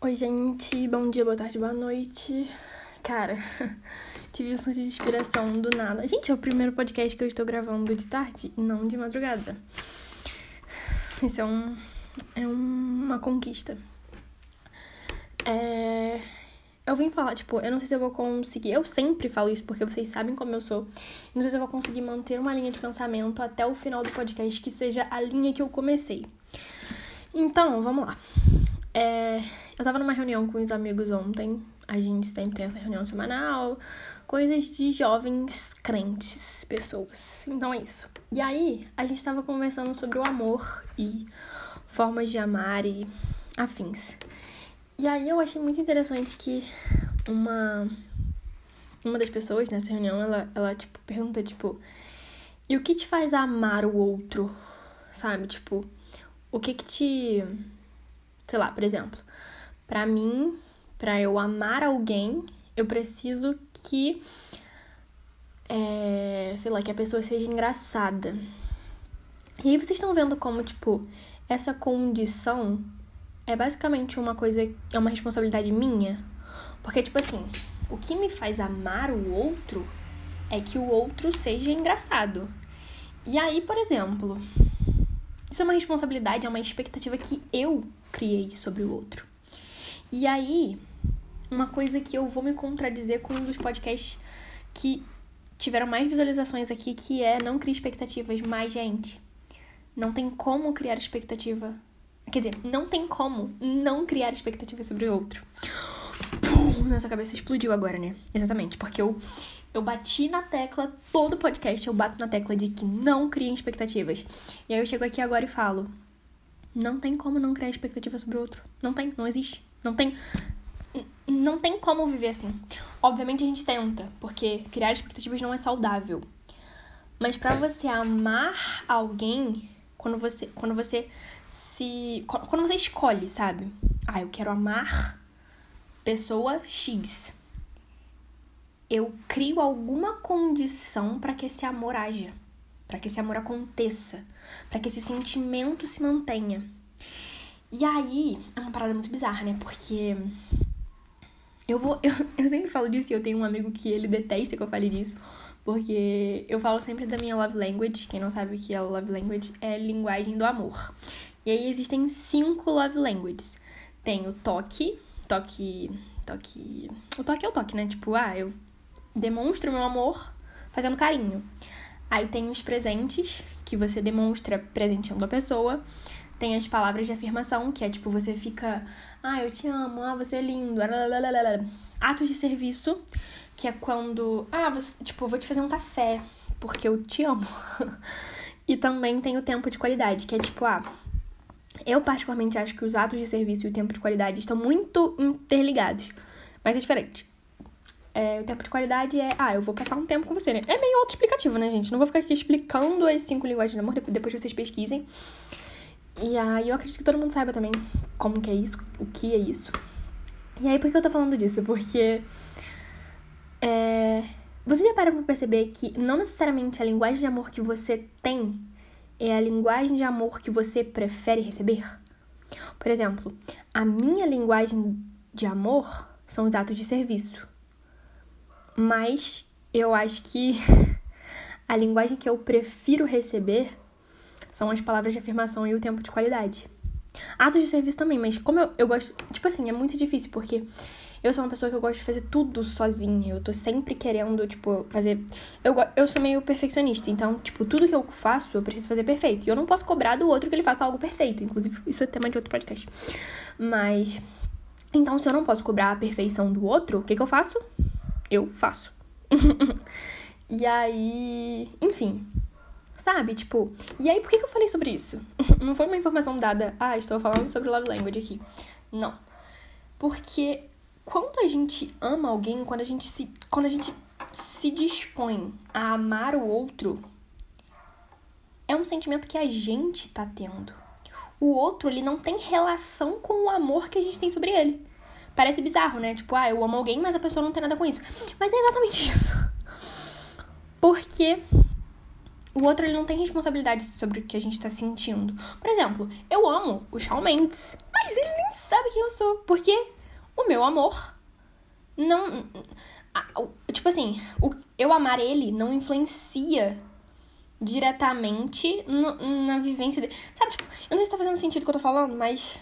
Oi, gente. Bom dia, boa tarde, boa noite. Cara, tive um surto de inspiração do nada. Gente, é o primeiro podcast que eu estou gravando de tarde e não de madrugada. Isso é um. É uma conquista. É. Eu vim falar, tipo, eu não sei se eu vou conseguir. Eu sempre falo isso porque vocês sabem como eu sou. Não sei se eu vou conseguir manter uma linha de pensamento até o final do podcast que seja a linha que eu comecei. Então, vamos lá. É, eu tava numa reunião com os amigos ontem. A gente sempre tem essa reunião semanal. Coisas de jovens crentes, pessoas. Então é isso. E aí, a gente tava conversando sobre o amor e formas de amar e afins. E aí eu achei muito interessante que uma uma das pessoas nessa reunião, ela, ela tipo, pergunta, tipo, e o que te faz amar o outro? Sabe? Tipo, o que que te sei lá, por exemplo, para mim, para eu amar alguém, eu preciso que é, sei lá, que a pessoa seja engraçada. E aí vocês estão vendo como, tipo, essa condição é basicamente uma coisa, é uma responsabilidade minha. Porque, tipo assim, o que me faz amar o outro é que o outro seja engraçado. E aí, por exemplo, isso é uma responsabilidade, é uma expectativa que eu criei sobre o outro. E aí, uma coisa que eu vou me contradizer com um dos podcasts que tiveram mais visualizações aqui, que é não crie expectativas, mais gente. Não tem como criar expectativa. Quer dizer, não tem como não criar expectativa sobre o outro. Nossa cabeça explodiu agora, né? Exatamente, porque eu eu bati na tecla, todo podcast eu bato na tecla de que não criem expectativas. E aí eu chego aqui agora e falo: não tem como não criar expectativa sobre o outro. Não tem, não existe. Não tem. Não tem como viver assim. Obviamente a gente tenta, porque criar expectativas não é saudável. Mas para você amar alguém, quando você, quando você se. Quando você escolhe, sabe? Ah, eu quero amar pessoa X eu crio alguma condição para que esse amor haja, para que esse amor aconteça, para que esse sentimento se mantenha. E aí, é uma parada muito bizarra, né? Porque eu vou. Eu, eu sempre falo disso e eu tenho um amigo que ele detesta que eu fale disso. Porque eu falo sempre da minha love language. Quem não sabe o que é love language é linguagem do amor. E aí existem cinco love languages. Tem o toque, toque. Toque. O toque é o toque, né? Tipo, ah, eu demonstra o meu amor fazendo carinho. Aí tem os presentes, que você demonstra presenteando a pessoa. Tem as palavras de afirmação, que é tipo, você fica, ah, eu te amo, ah, você é lindo, atos de serviço, que é quando, ah, você, tipo, vou te fazer um café, porque eu te amo. e também tem o tempo de qualidade, que é tipo, ah, eu particularmente acho que os atos de serviço e o tempo de qualidade estão muito interligados, mas é diferente. É, o tempo de qualidade é, ah, eu vou passar um tempo com você, né? É meio autoexplicativo, né, gente? Não vou ficar aqui explicando as cinco linguagens de amor, depois vocês pesquisem. E aí eu acredito que todo mundo saiba também como que é isso, o que é isso. E aí, por que eu tô falando disso? Porque. É, você já para pra perceber que não necessariamente a linguagem de amor que você tem é a linguagem de amor que você prefere receber? Por exemplo, a minha linguagem de amor são os atos de serviço. Mas eu acho que a linguagem que eu prefiro receber são as palavras de afirmação e o tempo de qualidade. Atos de serviço também, mas como eu, eu gosto. Tipo assim, é muito difícil, porque eu sou uma pessoa que eu gosto de fazer tudo sozinha. Eu tô sempre querendo, tipo, fazer. Eu, eu sou meio perfeccionista, então, tipo, tudo que eu faço eu preciso fazer perfeito. E eu não posso cobrar do outro que ele faça algo perfeito. Inclusive, isso é tema de outro podcast. Mas. Então, se eu não posso cobrar a perfeição do outro, o que, que eu faço? eu faço. e aí, enfim, sabe? Tipo, e aí por que, que eu falei sobre isso? Não foi uma informação dada, ah, estou falando sobre love language aqui. Não. Porque quando a gente ama alguém, quando a gente se, quando a gente se dispõe a amar o outro, é um sentimento que a gente tá tendo. O outro, ele não tem relação com o amor que a gente tem sobre ele. Parece bizarro, né? Tipo, ah, eu amo alguém, mas a pessoa não tem nada com isso. Mas é exatamente isso. Porque o outro ele não tem responsabilidade sobre o que a gente tá sentindo. Por exemplo, eu amo o Shawn Mendes, mas ele nem sabe quem eu isso. Porque o meu amor não. Tipo assim, eu amar ele não influencia diretamente no, na vivência dele. Sabe, tipo, eu não sei se tá fazendo sentido o que eu tô falando, mas.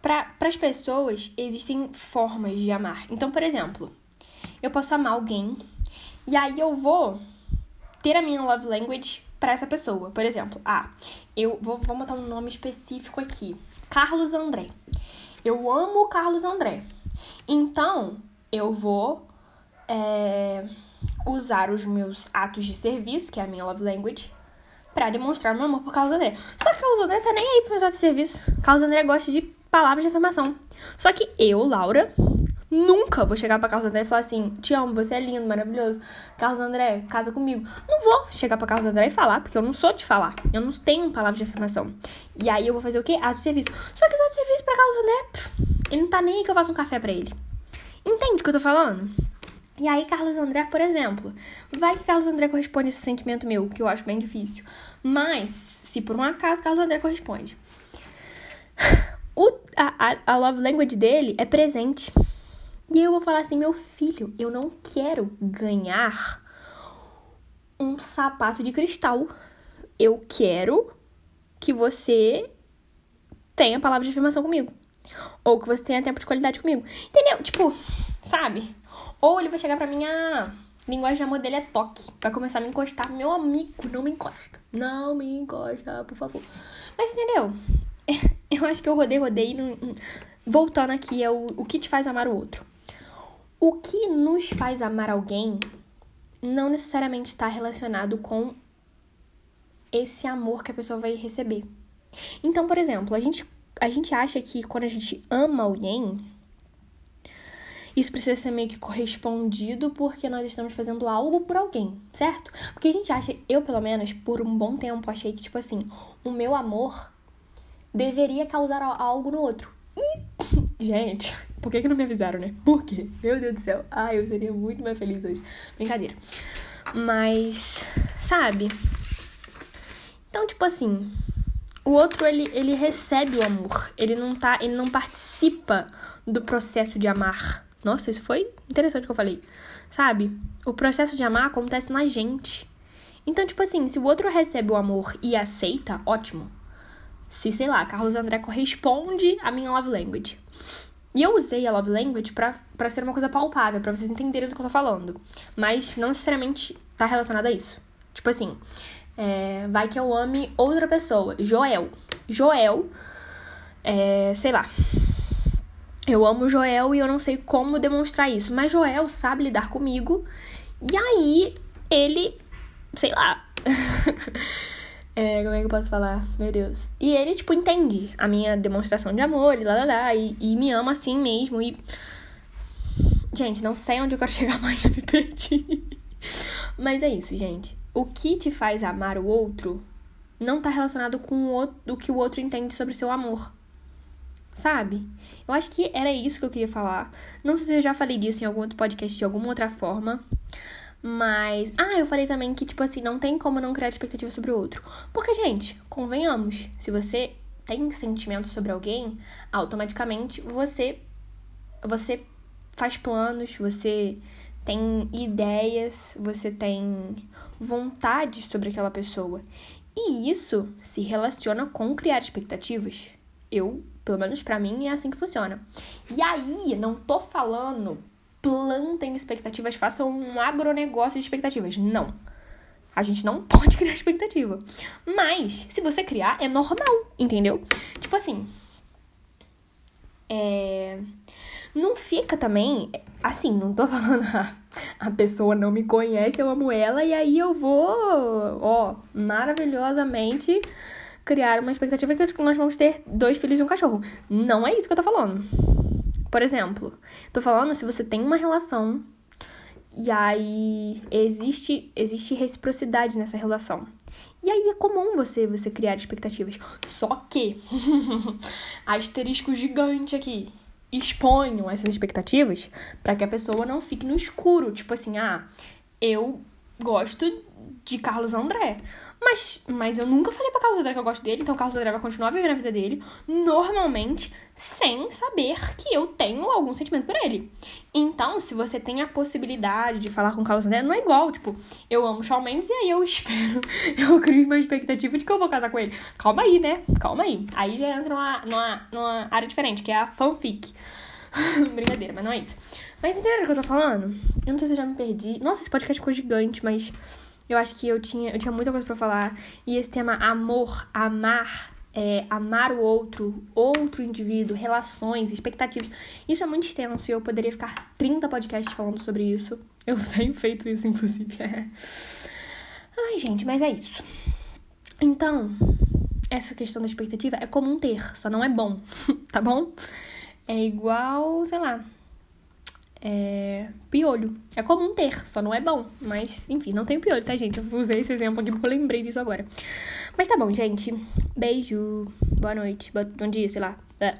Para as pessoas, existem formas de amar. Então, por exemplo, eu posso amar alguém e aí eu vou ter a minha love language para essa pessoa. Por exemplo, ah, eu vou, vou botar um nome específico aqui: Carlos André. Eu amo o Carlos André. Então, eu vou é, usar os meus atos de serviço, que é a minha love language, para demonstrar meu amor por Carlos André. Só que Carlos André tá nem aí pros atos de serviço. Carlos André gosta de palavras de afirmação. Só que eu, Laura, nunca vou chegar pra Carlos André e falar assim: Te amo, você é lindo, maravilhoso. Carlos André, casa comigo. Não vou chegar pra Carlos André e falar, porque eu não sou de falar. Eu não tenho palavras de afirmação. E aí eu vou fazer o quê? Ato de serviço. Só que os atos de serviço pra Carlos André, pff, ele não tá nem aí que eu faça um café pra ele. Entende o que eu tô falando? E aí, Carlos André, por exemplo, vai que Carlos André corresponde a esse sentimento meu, que eu acho bem difícil. Mas, se por um acaso Carlos André corresponde, o, a, a, love language dele é presente. E eu vou falar assim, meu filho, eu não quero ganhar um sapato de cristal. Eu quero que você tenha palavra de afirmação comigo. Ou que você tenha tempo de qualidade comigo. Entendeu? Tipo, sabe? Ou ele vai chegar pra mim, ah, linguagem de amor dele é toque. Vai começar a me encostar. Meu amigo, não me encosta. Não me encosta, por favor. Mas entendeu? Eu acho que eu rodei, rodei. Voltando aqui, é o, o que te faz amar o outro. O que nos faz amar alguém não necessariamente está relacionado com esse amor que a pessoa vai receber. Então, por exemplo, a gente, a gente acha que quando a gente ama alguém, isso precisa ser meio que correspondido porque nós estamos fazendo algo por alguém, certo? Porque a gente acha, eu pelo menos, por um bom tempo, achei que, tipo assim, o meu amor deveria causar algo no outro. E, gente, por que, que não me avisaram, né? Por quê? Meu Deus do céu. Ah, eu seria muito mais feliz hoje. Brincadeira. Mas, sabe? Então, tipo assim, o outro ele, ele recebe o amor, ele não tá, ele não participa do processo de amar. Nossa, isso foi interessante que eu falei. Sabe? O processo de amar acontece na gente. Então, tipo assim, se o outro recebe o amor e aceita, ótimo. Se, sei lá, Carlos André corresponde à minha love language. E eu usei a love language pra, pra ser uma coisa palpável, para vocês entenderem do que eu tô falando. Mas não necessariamente tá relacionado a isso. Tipo assim, é, vai que eu ame outra pessoa. Joel. Joel, é, sei lá, eu amo Joel e eu não sei como demonstrar isso, mas Joel sabe lidar comigo. E aí ele, sei lá. é, como é que eu posso falar? Meu Deus. E ele, tipo, entende a minha demonstração de amor e lá, lá, lá e, e me ama assim mesmo. E. Gente, não sei onde eu quero chegar mais, já me perdi. Mas é isso, gente. O que te faz amar o outro não tá relacionado com o, outro, o que o outro entende sobre o seu amor sabe? Eu acho que era isso que eu queria falar. Não sei se eu já falei disso em algum outro podcast de alguma outra forma. Mas. Ah, eu falei também que, tipo assim, não tem como não criar expectativa sobre o outro. Porque, gente, convenhamos, se você tem sentimento sobre alguém, automaticamente você. Você faz planos, você tem ideias, você tem vontade sobre aquela pessoa. E isso se relaciona com criar expectativas. Eu pelo menos para mim é assim que funciona. E aí, não tô falando plantem expectativas, façam um agronegócio de expectativas. Não. A gente não pode criar expectativa. Mas, se você criar, é normal, entendeu? Tipo assim. É. Não fica também. Assim, não tô falando. Ah, a pessoa não me conhece, eu amo ela, e aí eu vou, ó, maravilhosamente criar uma expectativa que nós vamos ter dois filhos e um cachorro. Não é isso que eu tô falando. Por exemplo, tô falando se você tem uma relação e aí existe existe reciprocidade nessa relação. E aí é comum você você criar expectativas. Só que asterisco gigante aqui. Exponham essas expectativas para que a pessoa não fique no escuro, tipo assim, ah, eu gosto de Carlos André, Mas, mas eu nunca falei pra Carlos André que eu gosto dele, então o Carlos André vai continuar vivendo a vida dele, normalmente, sem saber que eu tenho algum sentimento por ele. Então, se você tem a possibilidade de falar com o Carlos André, não é igual, tipo, eu amo Shawn Mendes e aí eu espero, eu crio uma expectativa de que eu vou casar com ele. Calma aí, né? Calma aí. Aí já entra numa, numa, numa área diferente, que é a fanfic. Brincadeira, mas não é isso. Mas entenderam o que eu tô falando? Eu não sei se eu já me perdi. Nossa, esse podcast ficou gigante, mas eu acho que eu tinha, eu tinha muita coisa para falar. E esse tema amor, amar, é, amar o outro, outro indivíduo, relações, expectativas. Isso é muito extenso e eu poderia ficar 30 podcasts falando sobre isso. Eu tenho feito isso, inclusive. Ai, gente, mas é isso. Então, essa questão da expectativa é comum ter, só não é bom, tá bom? É igual, sei lá, é, piolho. É comum ter, só não é bom. Mas, enfim, não tem piolho, tá, gente? Eu usei esse exemplo aqui porque eu lembrei disso agora. Mas tá bom, gente. Beijo. Boa noite. Bom dia, sei lá. É.